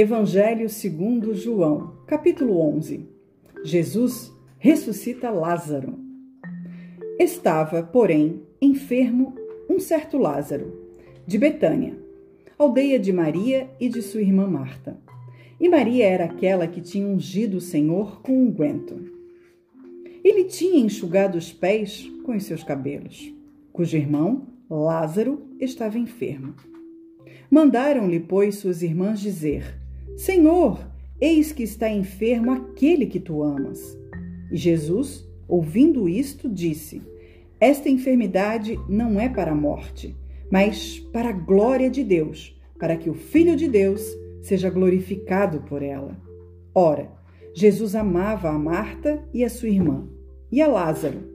Evangelho segundo João, capítulo 11. Jesus ressuscita Lázaro. Estava, porém, enfermo um certo Lázaro, de Betânia, aldeia de Maria e de sua irmã Marta. E Maria era aquela que tinha ungido o Senhor com unguento. Ele tinha enxugado os pés com os seus cabelos, cujo irmão, Lázaro, estava enfermo. Mandaram-lhe, pois, suas irmãs dizer: Senhor, eis que está enfermo aquele que tu amas. E Jesus, ouvindo isto, disse: Esta enfermidade não é para a morte, mas para a glória de Deus, para que o Filho de Deus seja glorificado por ela. Ora, Jesus amava a Marta e a sua irmã, e a Lázaro.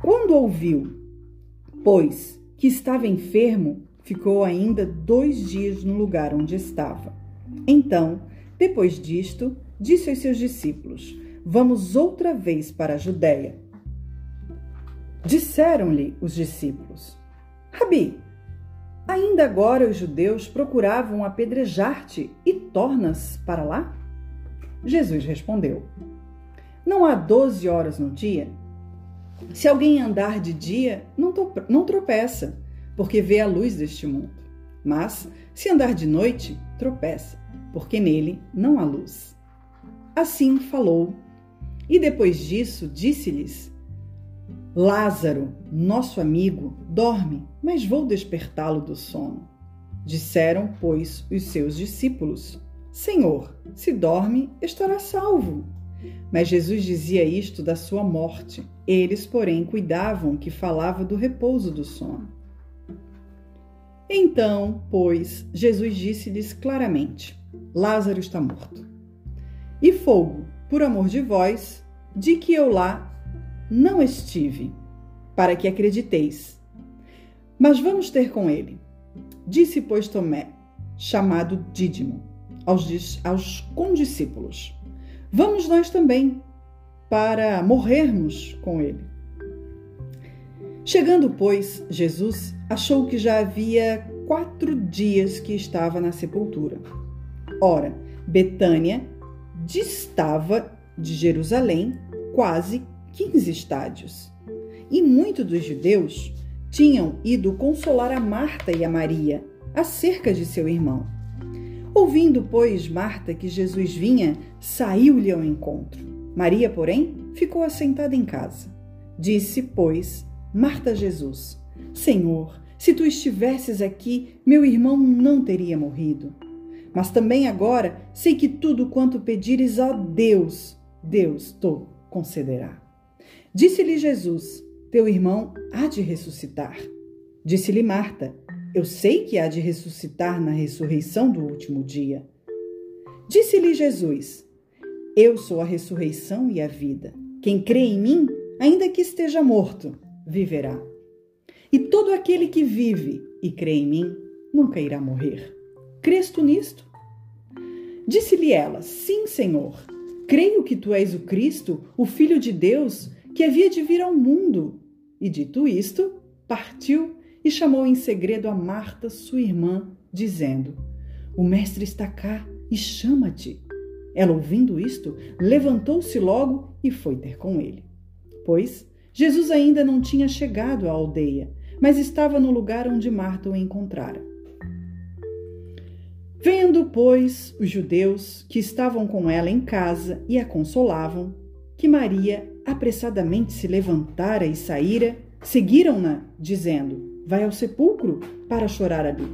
Quando ouviu, pois, que estava enfermo, ficou ainda dois dias no lugar onde estava. Então, depois disto, disse aos seus discípulos: Vamos outra vez para a Judéia. Disseram-lhe os discípulos: Rabi, ainda agora os judeus procuravam apedrejar-te e tornas para lá? Jesus respondeu: Não há doze horas no dia? Se alguém andar de dia, não tropeça, porque vê a luz deste mundo. Mas, se andar de noite, tropeça, porque nele não há luz. Assim falou. E depois disso, disse-lhes: Lázaro, nosso amigo, dorme, mas vou despertá-lo do sono. Disseram, pois, os seus discípulos: Senhor, se dorme, estará salvo. Mas Jesus dizia isto da sua morte. Eles, porém, cuidavam que falava do repouso do sono. Então, pois, Jesus disse-lhes claramente: Lázaro está morto. E fogo, por amor de vós, de que eu lá não estive, para que acrediteis. Mas vamos ter com ele. Disse, pois, Tomé, chamado Dídimo, aos, aos condiscípulos: Vamos nós também, para morrermos com ele. Chegando, pois, Jesus achou que já havia quatro dias que estava na sepultura. Ora, Betânia distava de Jerusalém quase 15 estádios. E muitos dos judeus tinham ido consolar a Marta e a Maria acerca de seu irmão. Ouvindo, pois, Marta que Jesus vinha, saiu-lhe ao encontro. Maria, porém, ficou assentada em casa. Disse, pois, Marta Jesus: Senhor, se tu estivesses aqui, meu irmão não teria morrido. Mas também agora sei que tudo quanto pedires a Deus, Deus te concederá. Disse-lhe Jesus: Teu irmão há de ressuscitar. Disse-lhe Marta: Eu sei que há de ressuscitar na ressurreição do último dia. Disse-lhe Jesus: Eu sou a ressurreição e a vida. Quem crê em mim, ainda que esteja morto, viverá. E todo aquele que vive e crê em mim nunca irá morrer. Crês tu nisto? Disse-lhe ela: Sim, Senhor. Creio que tu és o Cristo, o Filho de Deus, que havia de vir ao mundo. E dito isto, partiu e chamou em segredo a Marta, sua irmã, dizendo: O mestre está cá e chama-te. Ela, ouvindo isto, levantou-se logo e foi ter com ele. Pois Jesus ainda não tinha chegado à aldeia, mas estava no lugar onde Marta o encontrara. Vendo, pois, os judeus que estavam com ela em casa e a consolavam, que Maria apressadamente se levantara e saíra, seguiram-na, dizendo: Vai ao sepulcro para chorar ali.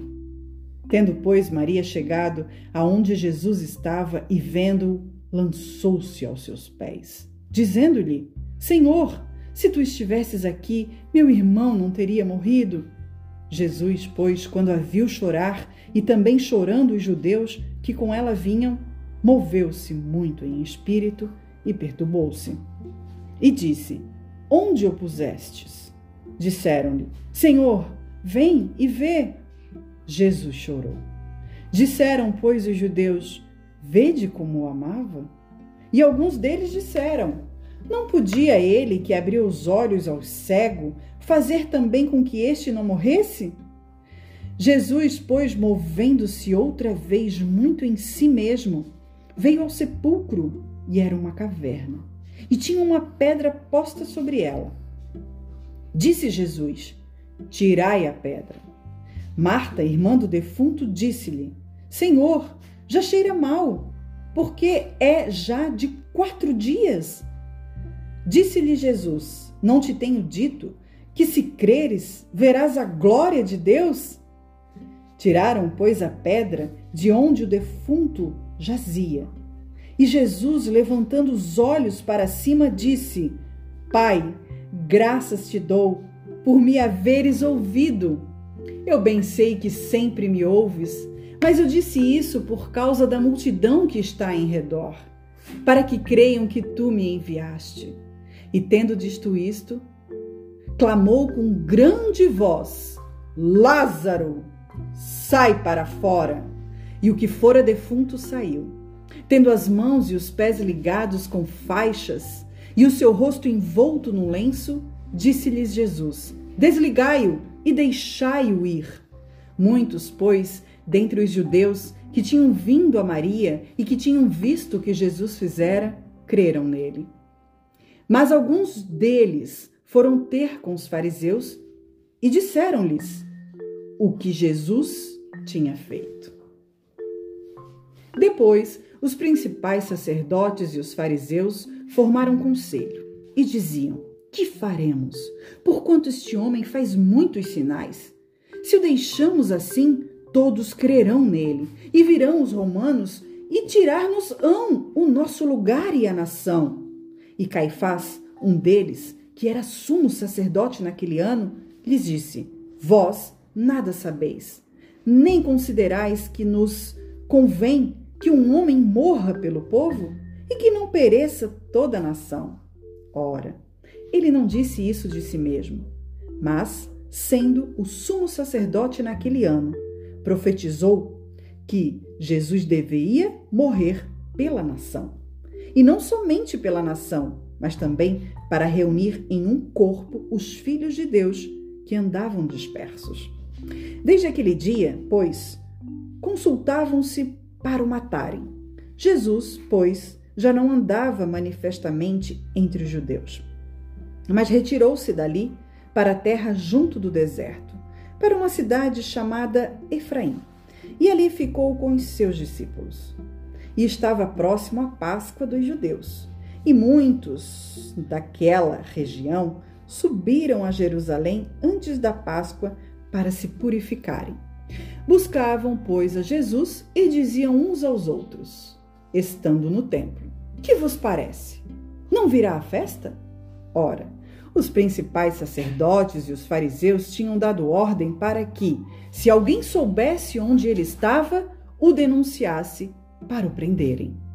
Tendo, pois, Maria chegado aonde Jesus estava e vendo-o, lançou-se aos seus pés, dizendo-lhe: Senhor, se tu estivesses aqui, meu irmão não teria morrido. Jesus, pois, quando a viu chorar, e também chorando os judeus que com ela vinham, moveu-se muito em espírito e perturbou-se. E disse: Onde o pusestes? Disseram-lhe: Senhor, vem e vê. Jesus chorou. Disseram, pois, os judeus: Vede como o amava? E alguns deles disseram: não podia ele, que abriu os olhos ao cego, fazer também com que este não morresse? Jesus, pois, movendo-se outra vez muito em si mesmo, veio ao sepulcro e era uma caverna, e tinha uma pedra posta sobre ela. Disse Jesus: Tirai a pedra. Marta, irmã do defunto, disse-lhe: Senhor, já cheira mal, porque é já de quatro dias. Disse-lhe Jesus: Não te tenho dito que, se creres, verás a glória de Deus? Tiraram, pois, a pedra de onde o defunto jazia. E Jesus, levantando os olhos para cima, disse: Pai, graças te dou por me haveres ouvido. Eu bem sei que sempre me ouves, mas eu disse isso por causa da multidão que está em redor, para que creiam que tu me enviaste. E tendo dito isto, clamou com grande voz: Lázaro, sai para fora. E o que fora defunto saiu, tendo as mãos e os pés ligados com faixas e o seu rosto envolto num lenço, disse-lhes Jesus: Desligai-o e deixai-o ir. Muitos, pois, dentre os judeus que tinham vindo a Maria e que tinham visto o que Jesus fizera, creram nele. Mas alguns deles foram ter com os fariseus e disseram-lhes o que Jesus tinha feito. Depois, os principais sacerdotes e os fariseus formaram conselho e diziam: Que faremos? Porquanto este homem faz muitos sinais. Se o deixamos assim, todos crerão nele e virão os romanos e tirar-nos-ão o nosso lugar e a nação. E Caifás, um deles, que era sumo sacerdote naquele ano, lhes disse: Vós nada sabeis, nem considerais que nos convém que um homem morra pelo povo e que não pereça toda a nação. Ora, ele não disse isso de si mesmo, mas, sendo o sumo sacerdote naquele ano, profetizou que Jesus deveria morrer pela nação. E não somente pela nação, mas também para reunir em um corpo os filhos de Deus que andavam dispersos. Desde aquele dia, pois, consultavam-se para o matarem. Jesus, pois, já não andava manifestamente entre os judeus, mas retirou-se dali para a terra junto do deserto, para uma cidade chamada Efraim, e ali ficou com os seus discípulos. E estava próximo à Páscoa dos judeus, e muitos daquela região subiram a Jerusalém antes da Páscoa para se purificarem. Buscavam, pois, a Jesus e diziam uns aos outros, estando no templo: Que vos parece? Não virá a festa? Ora, os principais sacerdotes e os fariseus tinham dado ordem para que, se alguém soubesse onde ele estava, o denunciasse para o prenderem.